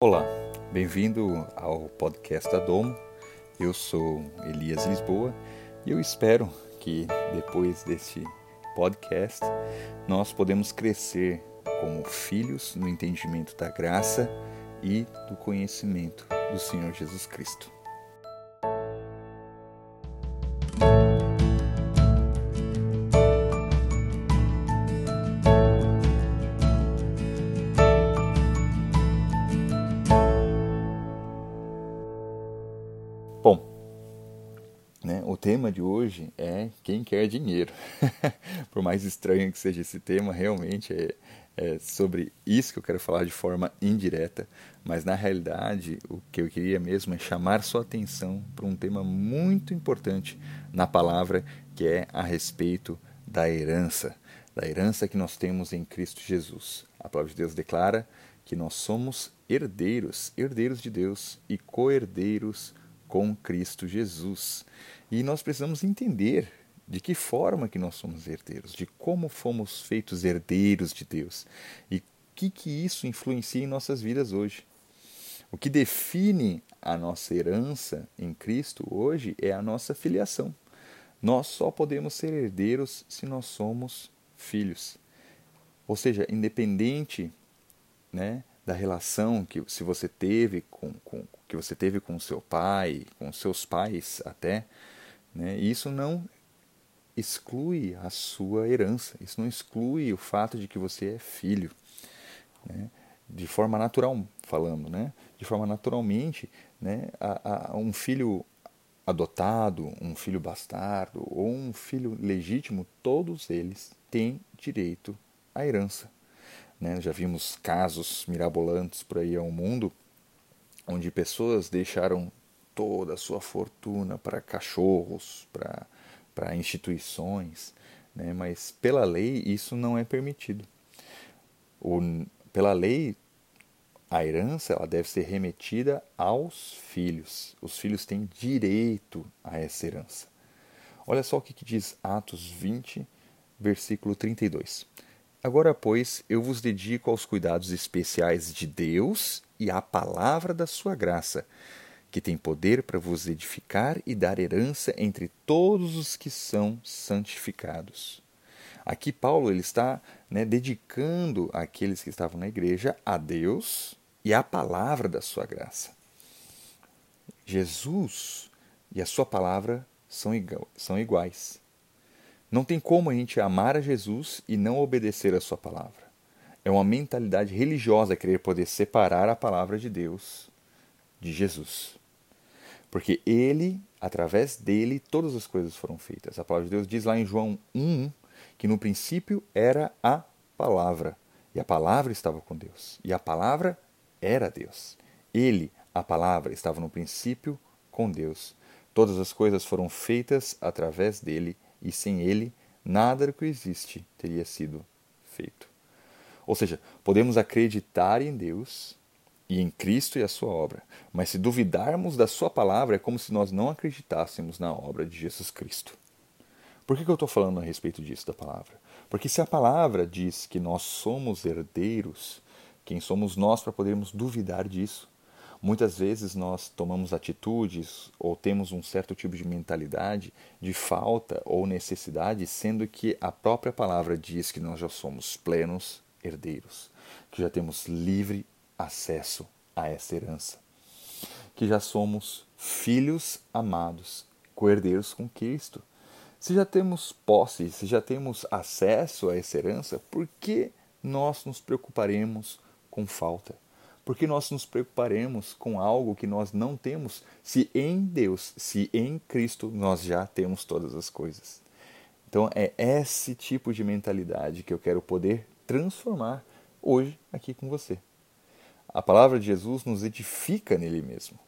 Olá, bem-vindo ao podcast da Domo. Eu sou Elias Lisboa e eu espero que depois deste podcast nós podemos crescer como filhos no entendimento da graça e do conhecimento do Senhor Jesus Cristo. De hoje é quem quer dinheiro. Por mais estranho que seja esse tema, realmente é, é, sobre isso que eu quero falar de forma indireta, mas na realidade o que eu queria mesmo é chamar sua atenção para um tema muito importante na palavra, que é a respeito da herança, da herança que nós temos em Cristo Jesus. A palavra de Deus declara que nós somos herdeiros, herdeiros de Deus e co-herdeiros com Cristo Jesus. E nós precisamos entender de que forma que nós somos herdeiros, de como fomos feitos herdeiros de Deus e o que, que isso influencia em nossas vidas hoje. O que define a nossa herança em Cristo hoje é a nossa filiação. Nós só podemos ser herdeiros se nós somos filhos. Ou seja, independente né, da relação que se você teve com, com que você teve com seu pai, com seus pais até, né, isso não exclui a sua herança, isso não exclui o fato de que você é filho, né, de forma natural falando, né, de forma naturalmente, né, a, a, um filho adotado, um filho bastardo ou um filho legítimo, todos eles têm direito à herança. Né? Já vimos casos mirabolantes por aí ao mundo, onde pessoas deixaram toda a sua fortuna para cachorros, para, instituições, né? mas pela lei isso não é permitido. O, pela lei, a herança ela deve ser remetida aos filhos. Os filhos têm direito a essa herança. Olha só o que, que diz Atos 20, versículo 32. Agora, pois, eu vos dedico aos cuidados especiais de Deus e à palavra da sua graça, que tem poder para vos edificar e dar herança entre todos os que são santificados. Aqui Paulo ele está né, dedicando aqueles que estavam na igreja a Deus e à palavra da sua graça. Jesus e a sua palavra são, são iguais. Não tem como a gente amar a Jesus e não obedecer a sua palavra. É uma mentalidade religiosa querer poder separar a palavra de Deus de Jesus. Porque ele, através dele, todas as coisas foram feitas. A palavra de Deus diz lá em João 1 que no princípio era a palavra. E a palavra estava com Deus. E a palavra era Deus. Ele, a palavra, estava no princípio com Deus. Todas as coisas foram feitas através dele e sem ele nada do que existe teria sido feito. Ou seja, podemos acreditar em Deus e em Cristo e a sua obra, mas se duvidarmos da sua palavra é como se nós não acreditássemos na obra de Jesus Cristo. Por que, que eu estou falando a respeito disso da palavra? Porque se a palavra diz que nós somos herdeiros, quem somos nós para podermos duvidar disso? Muitas vezes nós tomamos atitudes ou temos um certo tipo de mentalidade de falta ou necessidade, sendo que a própria palavra diz que nós já somos plenos herdeiros, que já temos livre acesso a essa herança, que já somos filhos amados, co-herdeiros com Cristo. Se já temos posse, se já temos acesso a essa herança, por que nós nos preocuparemos com falta? Porque nós nos preocuparemos com algo que nós não temos, se em Deus, se em Cristo nós já temos todas as coisas. Então é esse tipo de mentalidade que eu quero poder transformar hoje aqui com você. A palavra de Jesus nos edifica nele mesmo.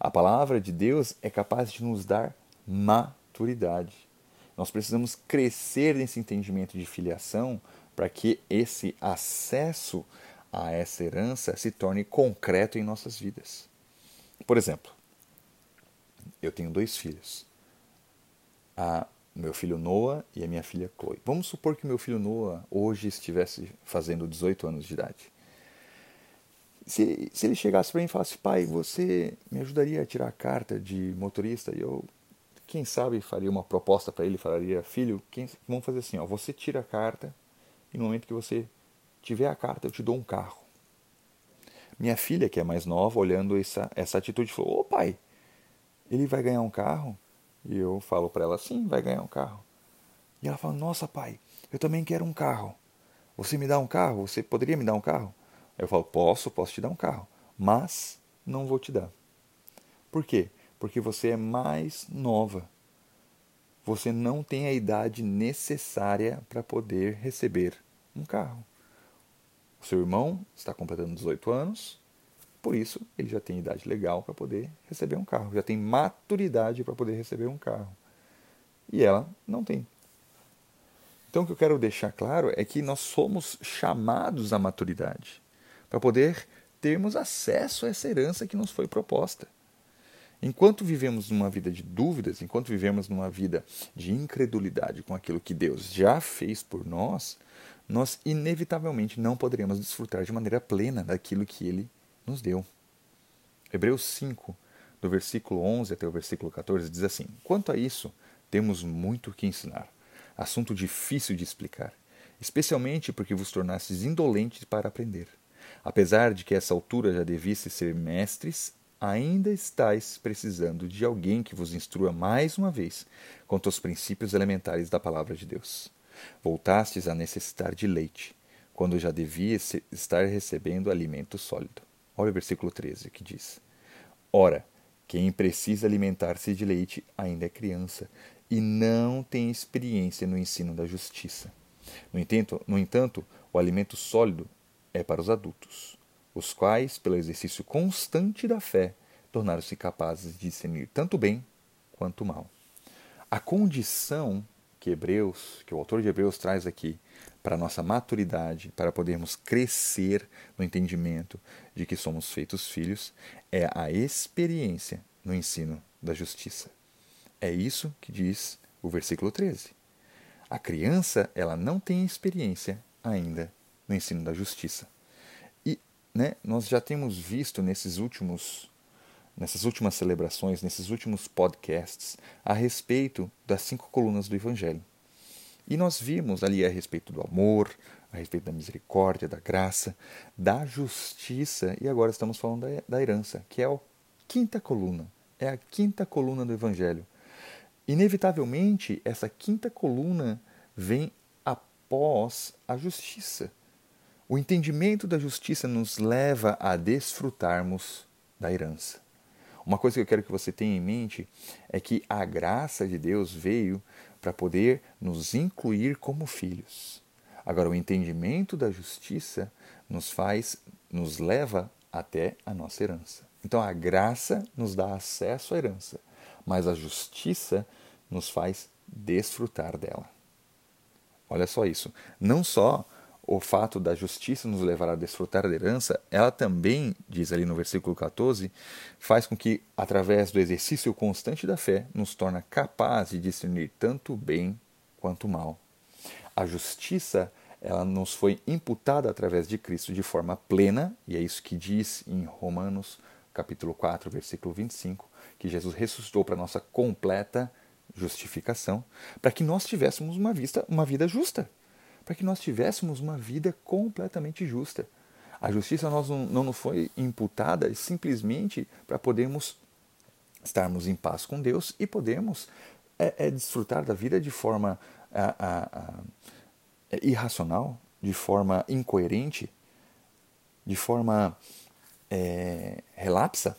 A palavra de Deus é capaz de nos dar maturidade. Nós precisamos crescer nesse entendimento de filiação para que esse acesso a essa herança se torne concreto em nossas vidas. Por exemplo, eu tenho dois filhos. A meu filho Noah e a minha filha Chloe. Vamos supor que meu filho Noah hoje estivesse fazendo 18 anos de idade. Se, se ele chegasse para mim e falasse, pai, você me ajudaria a tirar a carta de motorista? E eu, quem sabe, faria uma proposta para ele, falaria, filho, quem, vamos fazer assim, ó, você tira a carta e no momento que você tiver a carta, eu te dou um carro. Minha filha, que é mais nova, olhando essa, essa atitude, falou, ô pai, ele vai ganhar um carro? E eu falo para ela, sim, vai ganhar um carro. E ela fala, nossa pai, eu também quero um carro. Você me dá um carro? Você poderia me dar um carro? Eu falo, posso, posso te dar um carro, mas não vou te dar. Por quê? Porque você é mais nova. Você não tem a idade necessária para poder receber um carro. O seu irmão está completando 18 anos, por isso ele já tem idade legal para poder receber um carro, já tem maturidade para poder receber um carro. E ela não tem. Então, o que eu quero deixar claro é que nós somos chamados à maturidade para poder termos acesso a essa herança que nos foi proposta. Enquanto vivemos numa vida de dúvidas, enquanto vivemos numa vida de incredulidade com aquilo que Deus já fez por nós, nós inevitavelmente não poderemos desfrutar de maneira plena daquilo que Ele nos deu. Hebreus 5, do versículo 11 até o versículo 14, diz assim: Quanto a isso, temos muito que ensinar assunto difícil de explicar, especialmente porque vos tornastes indolentes para aprender. Apesar de que essa altura já devisse ser mestres, ainda estáis precisando de alguém que vos instrua mais uma vez quanto aos princípios elementares da palavra de Deus. Voltastes a necessitar de leite, quando já devia estar recebendo alimento sólido. Olha o versículo 13 que diz: Ora, quem precisa alimentar-se de leite ainda é criança e não tem experiência no ensino da justiça. No entanto, no entanto, o alimento sólido é para os adultos, os quais, pelo exercício constante da fé, tornaram-se capazes de discernir tanto bem quanto mal. A condição que Hebreus, que o autor de Hebreus traz aqui para a nossa maturidade, para podermos crescer no entendimento de que somos feitos filhos, é a experiência no ensino da justiça. É isso que diz o versículo 13. A criança, ela não tem experiência ainda no ensino da justiça. Né, nós já temos visto nesses últimos nessas últimas celebrações, nesses últimos podcasts, a respeito das cinco colunas do Evangelho. E nós vimos ali a respeito do amor, a respeito da misericórdia, da graça, da justiça, e agora estamos falando da, da herança, que é a quinta coluna. É a quinta coluna do Evangelho. Inevitavelmente, essa quinta coluna vem após a justiça. O entendimento da justiça nos leva a desfrutarmos da herança. Uma coisa que eu quero que você tenha em mente é que a graça de Deus veio para poder nos incluir como filhos. Agora, o entendimento da justiça nos faz, nos leva até a nossa herança. Então, a graça nos dá acesso à herança, mas a justiça nos faz desfrutar dela. Olha só isso. Não só o fato da justiça nos levar a desfrutar da herança, ela também, diz ali no versículo 14, faz com que, através do exercício constante da fé, nos torna capaz de discernir tanto bem quanto mal. A justiça, ela nos foi imputada através de Cristo de forma plena, e é isso que diz em Romanos capítulo 4, versículo 25, que Jesus ressuscitou para nossa completa justificação, para que nós tivéssemos uma, vista, uma vida justa, para que nós tivéssemos uma vida completamente justa. A justiça nós não, nos foi imputada simplesmente para podermos estarmos em paz com Deus e podermos é, é desfrutar da vida de forma a, a, a, é, irracional, de forma incoerente, de forma é, relapsa,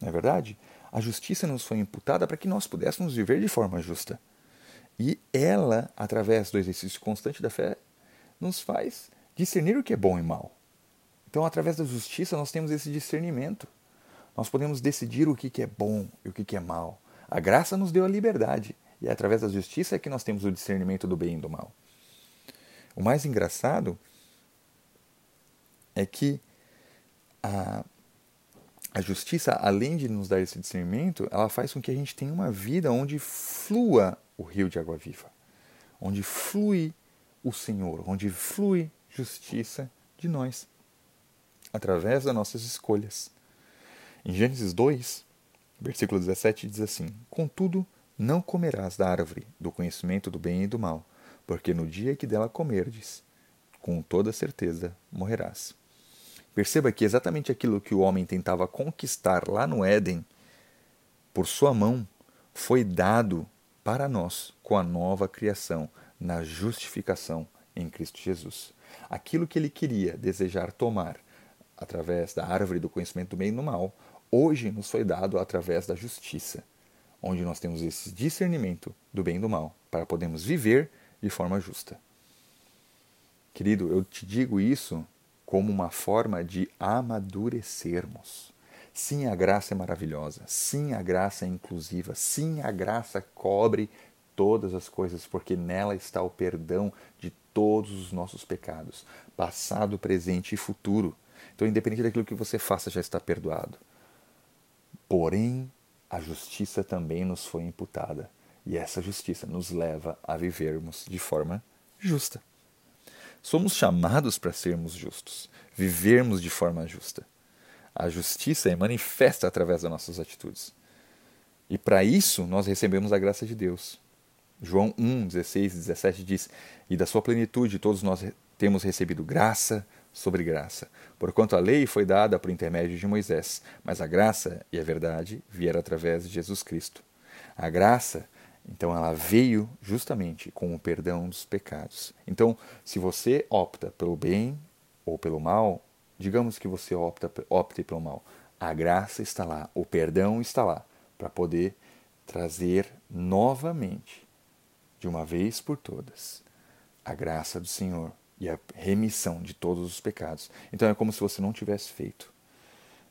não é verdade? A justiça nos foi imputada para que nós pudéssemos viver de forma justa. E ela, através do exercício constante da fé, nos faz discernir o que é bom e mal. Então, através da justiça, nós temos esse discernimento. Nós podemos decidir o que é bom e o que é mal. A graça nos deu a liberdade. E é através da justiça que nós temos o discernimento do bem e do mal. O mais engraçado é que a, a justiça, além de nos dar esse discernimento, ela faz com que a gente tenha uma vida onde flua o rio de água viva, onde flui o Senhor, onde flui justiça de nós. através das nossas escolhas. Em Gênesis 2, versículo 17 diz assim: Contudo, não comerás da árvore do conhecimento do bem e do mal, porque no dia que dela comerdes, com toda certeza morrerás. Perceba que exatamente aquilo que o homem tentava conquistar lá no Éden, por sua mão, foi dado para nós com a nova criação, na justificação em Cristo Jesus. Aquilo que ele queria desejar tomar através da árvore do conhecimento do bem e do mal, hoje nos foi dado através da justiça, onde nós temos esse discernimento do bem e do mal, para podermos viver de forma justa. Querido, eu te digo isso como uma forma de amadurecermos. Sim, a graça é maravilhosa. Sim, a graça é inclusiva. Sim, a graça cobre todas as coisas, porque nela está o perdão de todos os nossos pecados, passado, presente e futuro. Então, independente daquilo que você faça, já está perdoado. Porém, a justiça também nos foi imputada, e essa justiça nos leva a vivermos de forma justa. Somos chamados para sermos justos, vivermos de forma justa. A justiça é manifesta através das nossas atitudes. E para isso nós recebemos a graça de Deus. João 1, 16 e 17 diz: E da sua plenitude todos nós temos recebido graça sobre graça. Porquanto a lei foi dada por intermédio de Moisés, mas a graça e a verdade vieram através de Jesus Cristo. A graça então ela veio justamente com o perdão dos pecados. Então, se você opta pelo bem ou pelo mal, digamos que você opta, opte pelo mal, a graça está lá, o perdão está lá, para poder trazer novamente, de uma vez por todas, a graça do Senhor e a remissão de todos os pecados. Então é como se você não tivesse feito.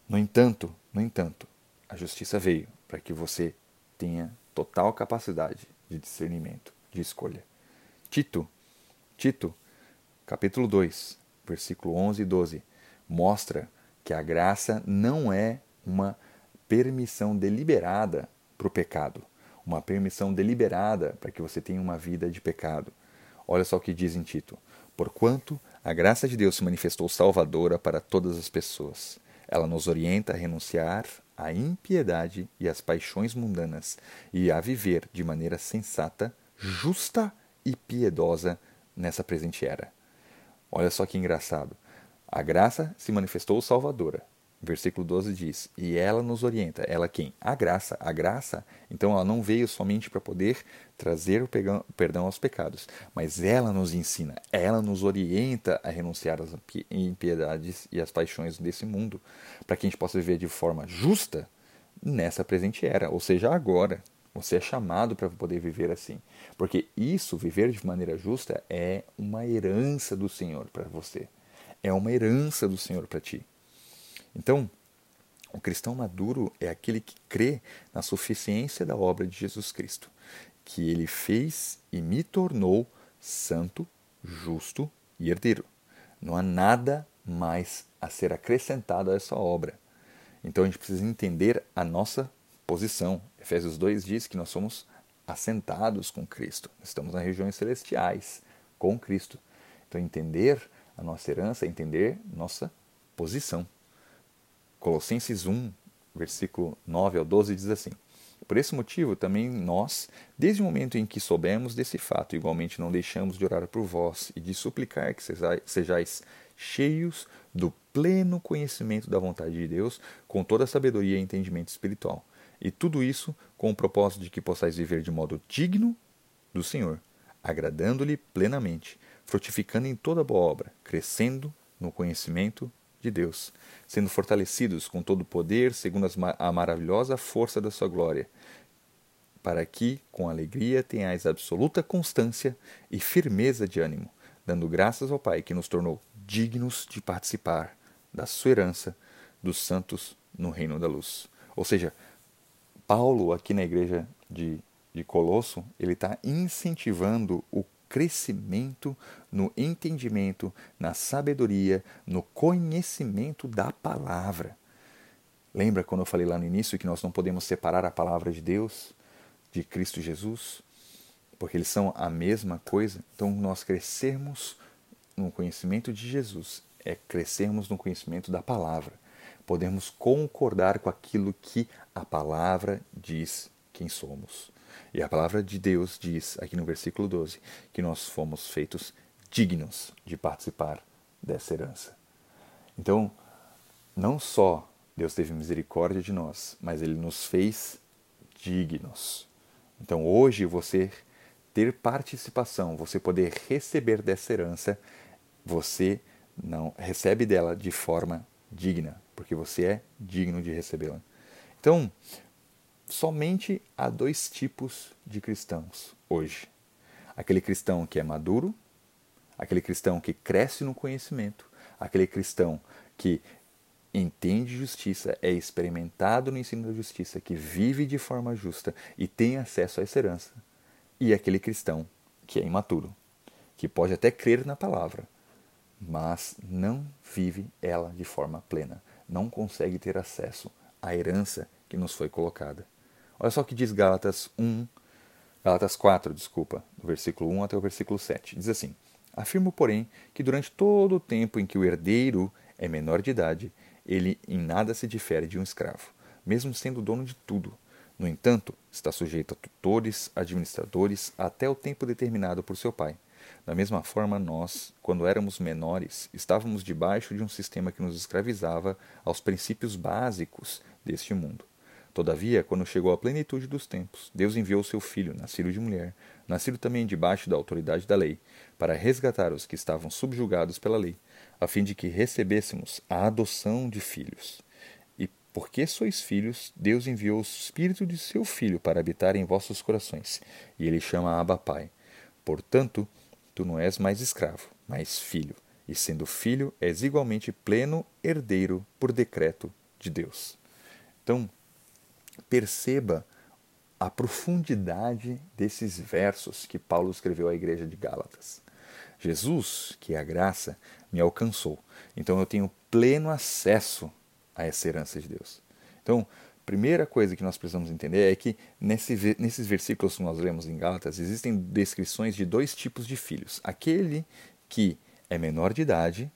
No entanto, no entanto, a justiça veio para que você tenha total capacidade de discernimento, de escolha. Tito, Tito, capítulo 2, versículo 11 e 12, mostra que a graça não é uma permissão deliberada para o pecado, uma permissão deliberada para que você tenha uma vida de pecado. Olha só o que diz em Tito: Porquanto a graça de Deus se manifestou salvadora para todas as pessoas. Ela nos orienta a renunciar a impiedade e as paixões mundanas e a viver de maneira sensata, justa e piedosa nessa presente era. Olha só que engraçado. A graça se manifestou salvadora. Versículo 12 diz: E ela nos orienta. Ela quem? A graça. A graça, então, ela não veio somente para poder trazer o perdão aos pecados, mas ela nos ensina, ela nos orienta a renunciar às impiedades e às paixões desse mundo, para que a gente possa viver de forma justa nessa presente era, ou seja, agora. Você é chamado para poder viver assim. Porque isso, viver de maneira justa, é uma herança do Senhor para você. É uma herança do Senhor para ti. Então, o cristão maduro é aquele que crê na suficiência da obra de Jesus Cristo, que ele fez e me tornou santo, justo e herdeiro. Não há nada mais a ser acrescentado a essa obra. Então a gente precisa entender a nossa posição. Efésios 2 diz que nós somos assentados com Cristo, estamos nas regiões celestiais com Cristo. Então entender a nossa herança é entender nossa posição. Colossenses 1, versículo 9 ao 12 diz assim: Por esse motivo, também nós, desde o momento em que soubemos desse fato, igualmente não deixamos de orar por vós e de suplicar que sejais cheios do pleno conhecimento da vontade de Deus, com toda a sabedoria e entendimento espiritual. E tudo isso com o propósito de que possais viver de modo digno do Senhor, agradando-lhe plenamente, frutificando em toda boa obra, crescendo no conhecimento de Deus, sendo fortalecidos com todo o poder, segundo a maravilhosa força da sua glória, para que, com alegria, tenhais absoluta constância e firmeza de ânimo, dando graças ao Pai que nos tornou dignos de participar da sua herança dos santos no reino da luz. Ou seja, Paulo, aqui na igreja de, de Colosso, ele está incentivando o crescimento no entendimento, na sabedoria, no conhecimento da palavra. Lembra quando eu falei lá no início que nós não podemos separar a palavra de Deus de Cristo Jesus? Porque eles são a mesma coisa. Então, nós crescermos no conhecimento de Jesus é crescermos no conhecimento da palavra. Podemos concordar com aquilo que a palavra diz quem somos. E a palavra de Deus diz, aqui no versículo 12, que nós fomos feitos dignos de participar dessa herança. Então, não só Deus teve misericórdia de nós, mas Ele nos fez dignos. Então, hoje, você ter participação, você poder receber dessa herança, você não recebe dela de forma digna, porque você é digno de recebê-la. Então, somente há dois tipos de cristãos hoje: aquele cristão que é maduro, aquele cristão que cresce no conhecimento, aquele cristão que entende justiça, é experimentado no ensino da justiça, que vive de forma justa e tem acesso a essa herança, e aquele cristão que é imaturo, que pode até crer na palavra, mas não vive ela de forma plena, não consegue ter acesso à herança que nos foi colocada. Olha só o que diz Gálatas 1, Gálatas 4, desculpa, do versículo 1 até o versículo 7. Diz assim: Afirmo, porém, que durante todo o tempo em que o herdeiro é menor de idade, ele em nada se difere de um escravo, mesmo sendo dono de tudo. No entanto, está sujeito a tutores, administradores, até o tempo determinado por seu pai. Da mesma forma, nós, quando éramos menores, estávamos debaixo de um sistema que nos escravizava aos princípios básicos deste mundo. Todavia, quando chegou a plenitude dos tempos, Deus enviou seu filho, nascido de mulher, nascido também debaixo da autoridade da lei, para resgatar os que estavam subjugados pela lei, a fim de que recebêssemos a adoção de filhos. E porque sois filhos, Deus enviou o Espírito de seu Filho para habitar em vossos corações, e ele chama Abba Pai. Portanto, tu não és mais escravo, mas filho, e sendo filho, és igualmente pleno herdeiro por decreto de Deus. Então, perceba a profundidade desses versos que Paulo escreveu à igreja de Gálatas. Jesus, que é a graça, me alcançou. Então eu tenho pleno acesso a essa herança de Deus. Então, primeira coisa que nós precisamos entender é que nesse, nesses versículos que nós lemos em Gálatas existem descrições de dois tipos de filhos. Aquele que é menor de idade,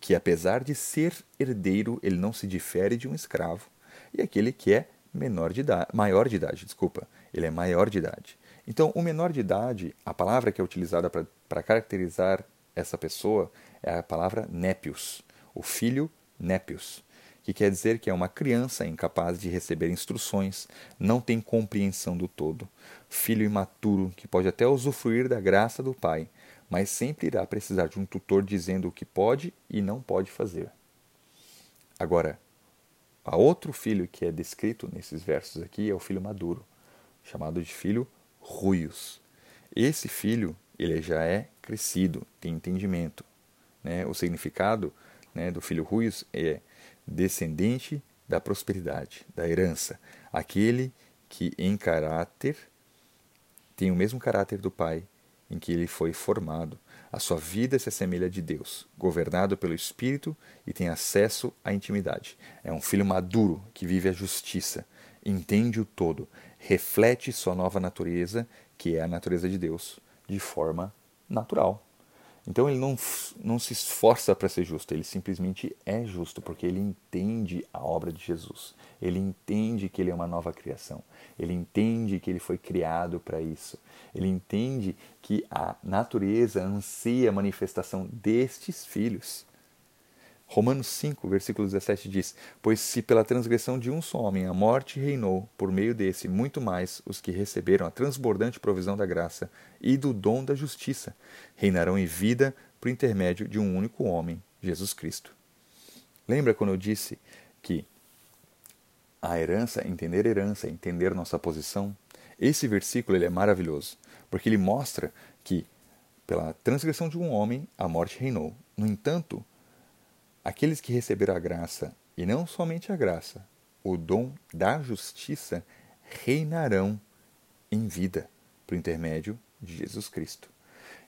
que apesar de ser herdeiro, ele não se difere de um escravo, e aquele que é menor de idade, maior de idade, desculpa, ele é maior de idade. Então, o menor de idade, a palavra que é utilizada para caracterizar essa pessoa é a palavra népios, o filho népios, que quer dizer que é uma criança incapaz de receber instruções, não tem compreensão do todo, filho imaturo que pode até usufruir da graça do pai, mas sempre irá precisar de um tutor dizendo o que pode e não pode fazer. Agora, a outro filho que é descrito nesses versos aqui é o filho maduro, chamado de filho ruios. Esse filho, ele já é crescido, tem entendimento. Né? O significado né, do filho ruios é descendente da prosperidade, da herança, aquele que em caráter tem o mesmo caráter do pai em que ele foi formado, a sua vida se assemelha de Deus, governado pelo Espírito e tem acesso à intimidade. É um filho maduro que vive a justiça, entende o todo, reflete sua nova natureza, que é a natureza de Deus, de forma natural. Então ele não, não se esforça para ser justo, ele simplesmente é justo, porque ele entende a obra de Jesus. Ele entende que ele é uma nova criação. Ele entende que ele foi criado para isso. Ele entende que a natureza anseia a manifestação destes filhos. Romanos 5, versículo 17 diz: Pois se pela transgressão de um só homem a morte reinou, por meio desse, muito mais os que receberam a transbordante provisão da graça e do dom da justiça reinarão em vida por intermédio de um único homem, Jesus Cristo. Lembra quando eu disse que a herança, entender herança, entender nossa posição? Esse versículo ele é maravilhoso, porque ele mostra que pela transgressão de um homem a morte reinou. No entanto, Aqueles que receberam a graça, e não somente a graça, o dom da justiça, reinarão em vida por intermédio de Jesus Cristo.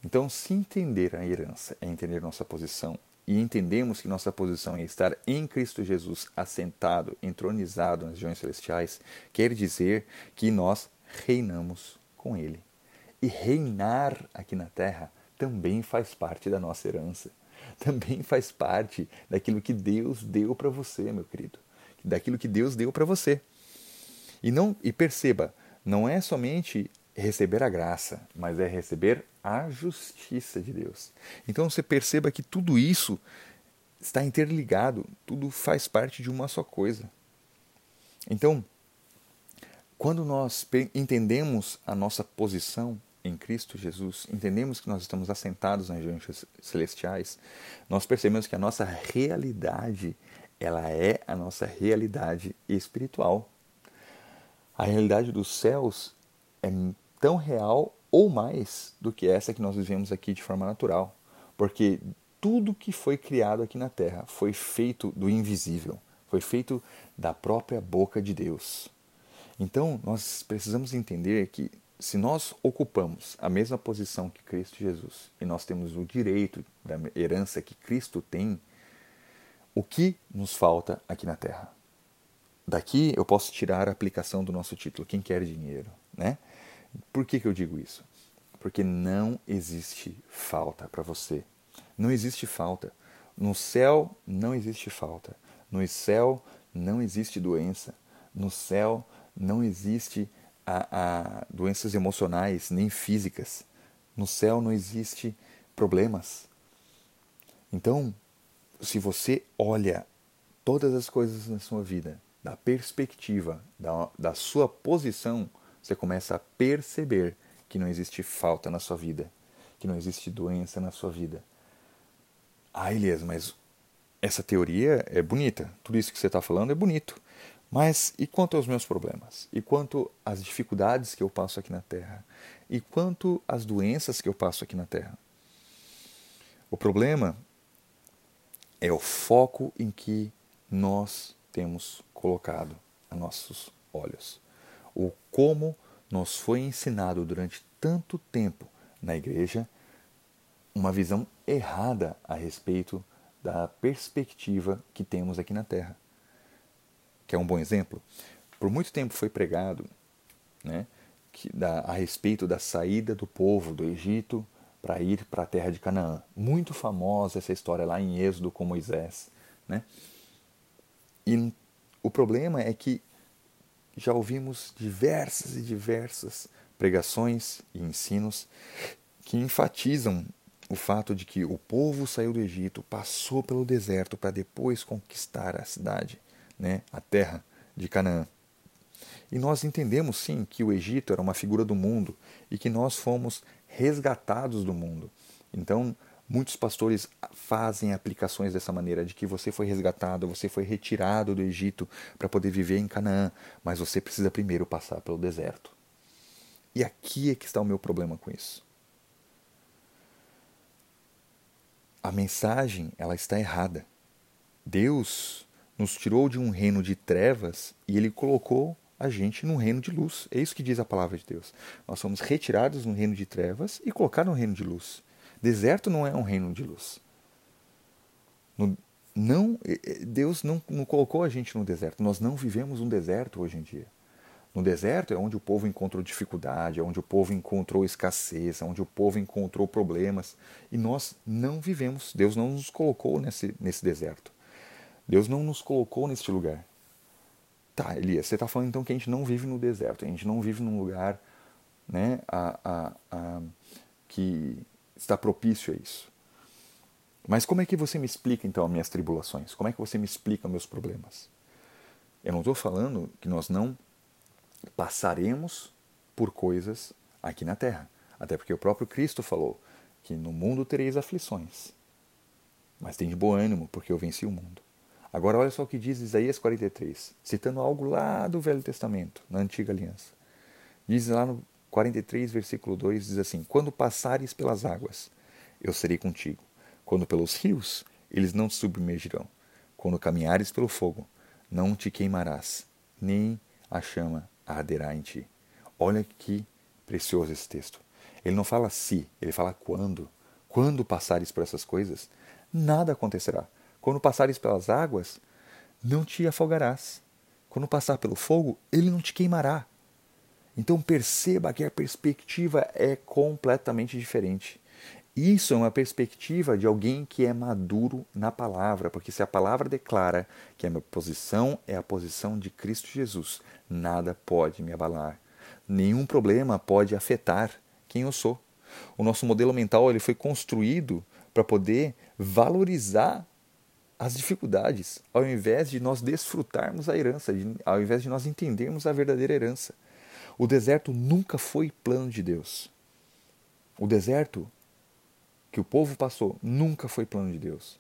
Então, se entender a herança é entender nossa posição, e entendemos que nossa posição é estar em Cristo Jesus, assentado, entronizado nas regiões celestiais, quer dizer que nós reinamos com Ele. E reinar aqui na terra também faz parte da nossa herança também faz parte daquilo que Deus deu para você, meu querido. Daquilo que Deus deu para você. E não e perceba, não é somente receber a graça, mas é receber a justiça de Deus. Então você perceba que tudo isso está interligado, tudo faz parte de uma só coisa. Então, quando nós entendemos a nossa posição em Cristo Jesus, entendemos que nós estamos assentados nas regiões celestiais, nós percebemos que a nossa realidade, ela é a nossa realidade espiritual. A realidade dos céus é tão real ou mais do que essa que nós vivemos aqui de forma natural, porque tudo que foi criado aqui na terra foi feito do invisível, foi feito da própria boca de Deus. Então, nós precisamos entender que se nós ocupamos a mesma posição que Cristo Jesus e nós temos o direito da herança que Cristo tem, o que nos falta aqui na terra? Daqui eu posso tirar a aplicação do nosso título, Quem Quer Dinheiro, né? Por que, que eu digo isso? Porque não existe falta para você. Não existe falta. No céu não existe falta. No céu não existe doença. No céu não existe a, a doenças emocionais nem físicas. No céu não existe problemas. Então, se você olha todas as coisas na sua vida da perspectiva da, da sua posição, você começa a perceber que não existe falta na sua vida, que não existe doença na sua vida. Ah, Elias, mas essa teoria é bonita, tudo isso que você está falando é bonito. Mas e quanto aos meus problemas? E quanto às dificuldades que eu passo aqui na Terra? E quanto às doenças que eu passo aqui na Terra? O problema é o foco em que nós temos colocado a nossos olhos o como nos foi ensinado durante tanto tempo na igreja uma visão errada a respeito da perspectiva que temos aqui na Terra. Que é um bom exemplo? Por muito tempo foi pregado né, que, da, a respeito da saída do povo do Egito para ir para a terra de Canaã. Muito famosa essa história lá em Êxodo com Moisés. Né? E o problema é que já ouvimos diversas e diversas pregações e ensinos que enfatizam o fato de que o povo saiu do Egito, passou pelo deserto para depois conquistar a cidade, né, a terra de Canaã. E nós entendemos sim que o Egito era uma figura do mundo e que nós fomos resgatados do mundo. Então, Muitos pastores fazem aplicações dessa maneira, de que você foi resgatado, você foi retirado do Egito para poder viver em Canaã, mas você precisa primeiro passar pelo deserto. E aqui é que está o meu problema com isso. A mensagem, ela está errada. Deus nos tirou de um reino de trevas e ele colocou a gente num reino de luz. É isso que diz a palavra de Deus. Nós somos retirados no reino de trevas e colocados no reino de luz. Deserto não é um reino de luz. No, não, Deus não, não colocou a gente no deserto. Nós não vivemos um deserto hoje em dia. No deserto é onde o povo encontrou dificuldade, é onde o povo encontrou escassez, é onde o povo encontrou problemas. E nós não vivemos, Deus não nos colocou nesse, nesse deserto. Deus não nos colocou neste lugar. Tá, Elias, você está falando então que a gente não vive no deserto, a gente não vive num lugar né, a, a, a, que está propício a isso. Mas como é que você me explica então as minhas tribulações? Como é que você me explica meus problemas? Eu não estou falando que nós não passaremos por coisas aqui na terra. Até porque o próprio Cristo falou que no mundo tereis aflições. Mas tem de bom ânimo, porque eu venci o mundo. Agora olha só o que diz Isaías 43, citando algo lá do Velho Testamento, na Antiga Aliança. Diz lá no 43, versículo 2 diz assim: Quando passares pelas águas, eu serei contigo. Quando pelos rios, eles não te submergirão. Quando caminhares pelo fogo, não te queimarás, nem a chama arderá em ti. Olha que precioso esse texto. Ele não fala se, ele fala quando. Quando passares por essas coisas, nada acontecerá. Quando passares pelas águas, não te afogarás. Quando passar pelo fogo, ele não te queimará. Então perceba que a perspectiva é completamente diferente. Isso é uma perspectiva de alguém que é maduro na palavra, porque se a palavra declara que a minha posição é a posição de Cristo Jesus, nada pode me abalar. Nenhum problema pode afetar quem eu sou. O nosso modelo mental ele foi construído para poder valorizar as dificuldades, ao invés de nós desfrutarmos a herança, ao invés de nós entendermos a verdadeira herança. O deserto nunca foi plano de Deus. O deserto que o povo passou nunca foi plano de Deus.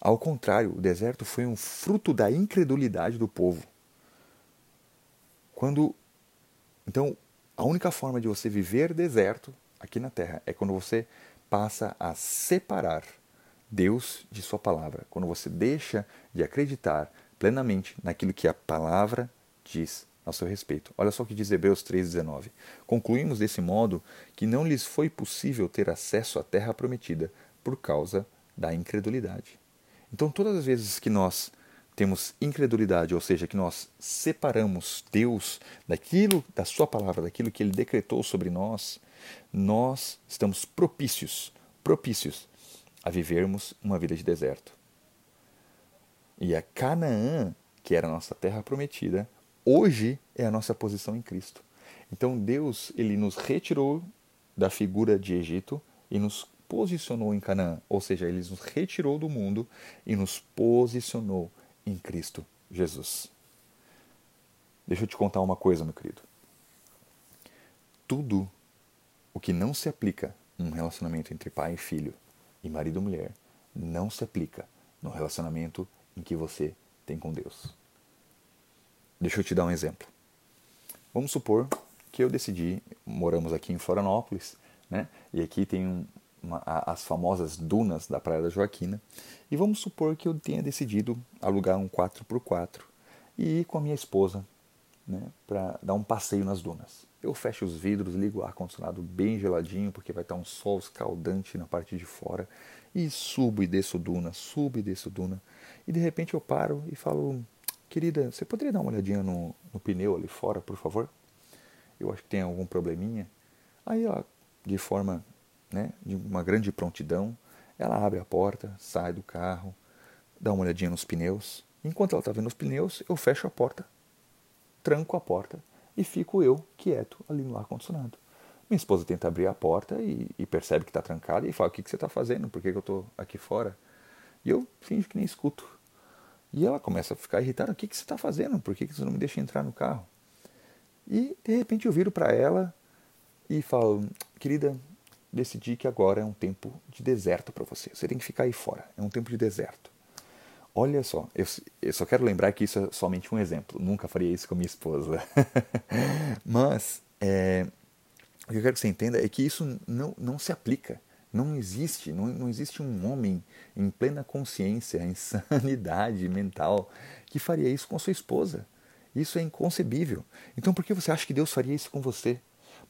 Ao contrário, o deserto foi um fruto da incredulidade do povo. Quando então, a única forma de você viver deserto aqui na terra é quando você passa a separar Deus de sua palavra, quando você deixa de acreditar plenamente naquilo que a palavra diz a seu respeito. Olha só o que diz Hebreus 3,19. Concluímos desse modo que não lhes foi possível ter acesso à terra prometida por causa da incredulidade. Então, todas as vezes que nós temos incredulidade, ou seja, que nós separamos Deus daquilo, da Sua palavra, daquilo que Ele decretou sobre nós, nós estamos propícios, propícios a vivermos uma vida de deserto. E a Canaã, que era a nossa terra prometida, hoje é a nossa posição em Cristo. Então Deus, ele nos retirou da figura de Egito e nos posicionou em Canaã, ou seja, ele nos retirou do mundo e nos posicionou em Cristo Jesus. Deixa eu te contar uma coisa, meu querido. Tudo o que não se aplica num relacionamento entre pai e filho e marido mulher não se aplica no relacionamento em que você tem com Deus. Deixa eu te dar um exemplo. Vamos supor que eu decidi, moramos aqui em Florianópolis, né? E aqui tem um, uma, as famosas dunas da Praia da Joaquina. E vamos supor que eu tenha decidido alugar um 4x4 e ir com a minha esposa né, para dar um passeio nas dunas. Eu fecho os vidros, ligo o ar-condicionado bem geladinho, porque vai estar um sol escaldante na parte de fora, e subo e desço duna, subo e desço duna. E de repente eu paro e falo, querida, você poderia dar uma olhadinha no, no pneu ali fora, por favor? Eu acho que tem algum probleminha. Aí ela, de forma né, de uma grande prontidão, ela abre a porta, sai do carro, dá uma olhadinha nos pneus. Enquanto ela está vendo os pneus, eu fecho a porta, tranco a porta e fico eu quieto ali no ar-condicionado. Minha esposa tenta abrir a porta e, e percebe que está trancada e fala: O que, que você está fazendo? Por que, que eu estou aqui fora? E eu finjo que nem escuto. E ela começa a ficar irritada: O que, que você está fazendo? Por que, que você não me deixa entrar no carro? E de repente eu viro para ela e falo: Querida, decidi que agora é um tempo de deserto para você. Você tem que ficar aí fora. É um tempo de deserto. Olha só, eu, eu, só quero lembrar que isso é somente um exemplo. Nunca faria isso com minha esposa. Mas é, o que eu quero que você entenda é que isso não, não se aplica. Não existe, não, não existe um homem em plena consciência, em sanidade mental, que faria isso com sua esposa. Isso é inconcebível. Então por que você acha que Deus faria isso com você?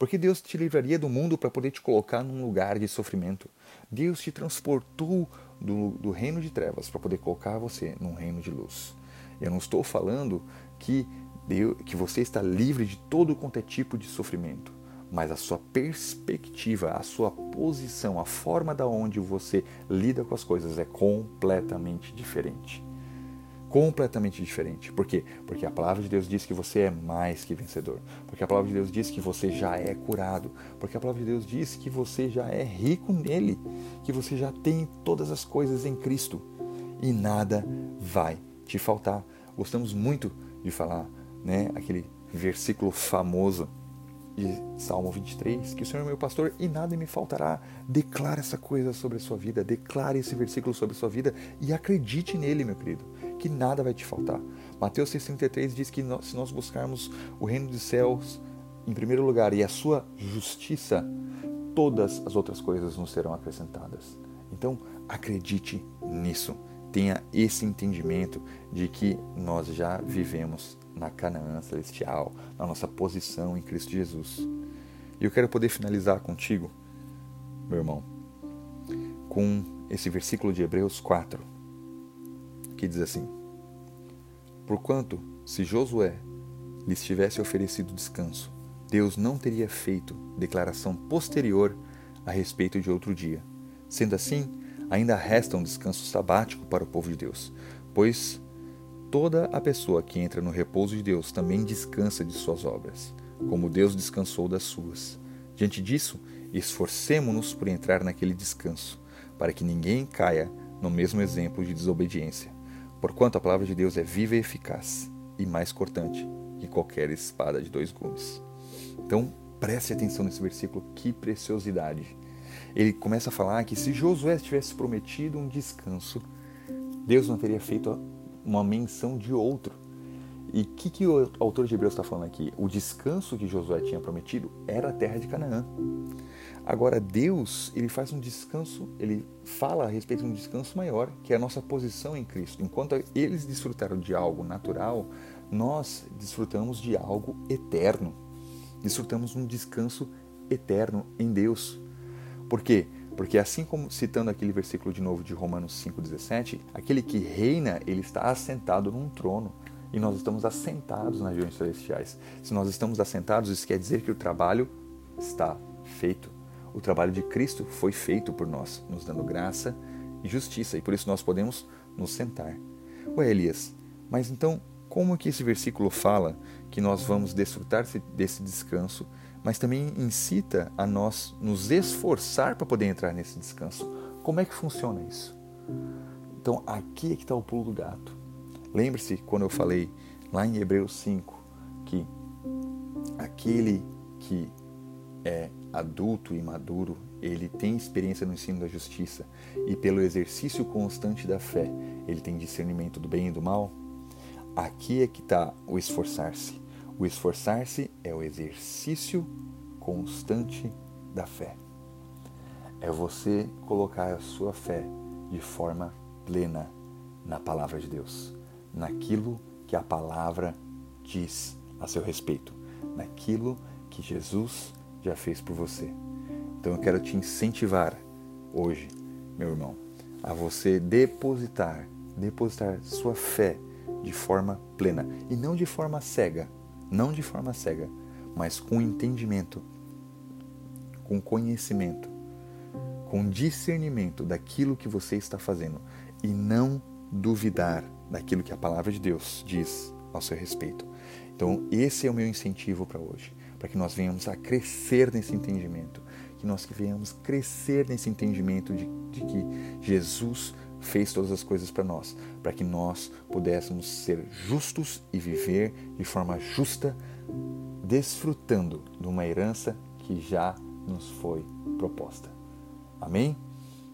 Porque Deus te livraria do mundo para poder te colocar num lugar de sofrimento. Deus te transportou do, do reino de trevas para poder colocar você num reino de luz. Eu não estou falando que, Deus, que você está livre de todo quanto é tipo de sofrimento, mas a sua perspectiva, a sua posição, a forma da onde você lida com as coisas é completamente diferente completamente diferente. Por quê? Porque a palavra de Deus diz que você é mais que vencedor. Porque a palavra de Deus diz que você já é curado. Porque a palavra de Deus diz que você já é rico nele. Que você já tem todas as coisas em Cristo. E nada vai te faltar. Gostamos muito de falar, né, aquele versículo famoso de Salmo 23, que o Senhor é meu pastor e nada me faltará. Declare essa coisa sobre a sua vida, declare esse versículo sobre a sua vida e acredite nele, meu querido que nada vai te faltar. Mateus 6,33 diz que se nós buscarmos o reino dos céus em primeiro lugar e a sua justiça, todas as outras coisas nos serão acrescentadas. Então, acredite nisso. Tenha esse entendimento de que nós já vivemos na Canaã celestial, na nossa posição em Cristo Jesus. E eu quero poder finalizar contigo, meu irmão, com esse versículo de Hebreus 4, que diz assim: Porquanto, se Josué lhes tivesse oferecido descanso, Deus não teria feito declaração posterior a respeito de outro dia. Sendo assim, ainda resta um descanso sabático para o povo de Deus, pois toda a pessoa que entra no repouso de Deus também descansa de suas obras, como Deus descansou das suas. Diante disso, esforcemo-nos por entrar naquele descanso, para que ninguém caia no mesmo exemplo de desobediência. Porquanto a palavra de Deus é viva e eficaz, e mais cortante que qualquer espada de dois gumes. Então, preste atenção nesse versículo, que preciosidade. Ele começa a falar que se Josué tivesse prometido um descanso, Deus não teria feito uma menção de outro. E o que, que o autor de Hebreus está falando aqui? O descanso que Josué tinha prometido era a terra de Canaã. Agora, Deus, ele faz um descanso, ele fala a respeito de um descanso maior, que é a nossa posição em Cristo. Enquanto eles desfrutaram de algo natural, nós desfrutamos de algo eterno. Desfrutamos um descanso eterno em Deus. Por quê? Porque assim como citando aquele versículo de novo de Romanos 5:17, aquele que reina, ele está assentado num trono e nós estamos assentados nas regiões celestiais. Se nós estamos assentados, isso quer dizer que o trabalho está feito. O trabalho de Cristo foi feito por nós, nos dando graça e justiça, e por isso nós podemos nos sentar. Ué, Elias, mas então como que esse versículo fala que nós vamos desfrutar desse descanso, mas também incita a nós nos esforçar para poder entrar nesse descanso? Como é que funciona isso? Então, aqui é que está o pulo do gato. Lembre-se quando eu falei lá em Hebreus 5 que aquele que é adulto e maduro, ele tem experiência no ensino da justiça e pelo exercício constante da fé, ele tem discernimento do bem e do mal. Aqui é que está o esforçar-se. O esforçar-se é o exercício constante da fé. É você colocar a sua fé de forma plena na palavra de Deus naquilo que a palavra diz a seu respeito, naquilo que Jesus já fez por você. Então eu quero te incentivar hoje, meu irmão, a você depositar, depositar sua fé de forma plena e não de forma cega, não de forma cega, mas com entendimento, com conhecimento, com discernimento daquilo que você está fazendo e não duvidar daquilo que a palavra de Deus diz ao seu respeito. Então, esse é o meu incentivo para hoje, para que nós venhamos a crescer nesse entendimento, que nós venhamos crescer nesse entendimento de, de que Jesus fez todas as coisas para nós, para que nós pudéssemos ser justos e viver de forma justa, desfrutando de uma herança que já nos foi proposta. Amém?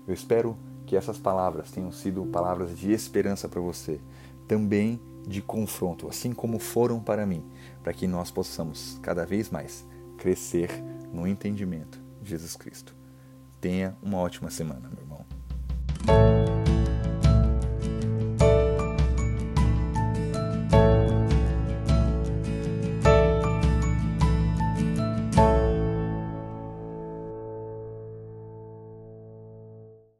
Eu espero que essas palavras tenham sido palavras de esperança para você, também de confronto, assim como foram para mim, para que nós possamos cada vez mais crescer no entendimento de Jesus Cristo. Tenha uma ótima semana, meu.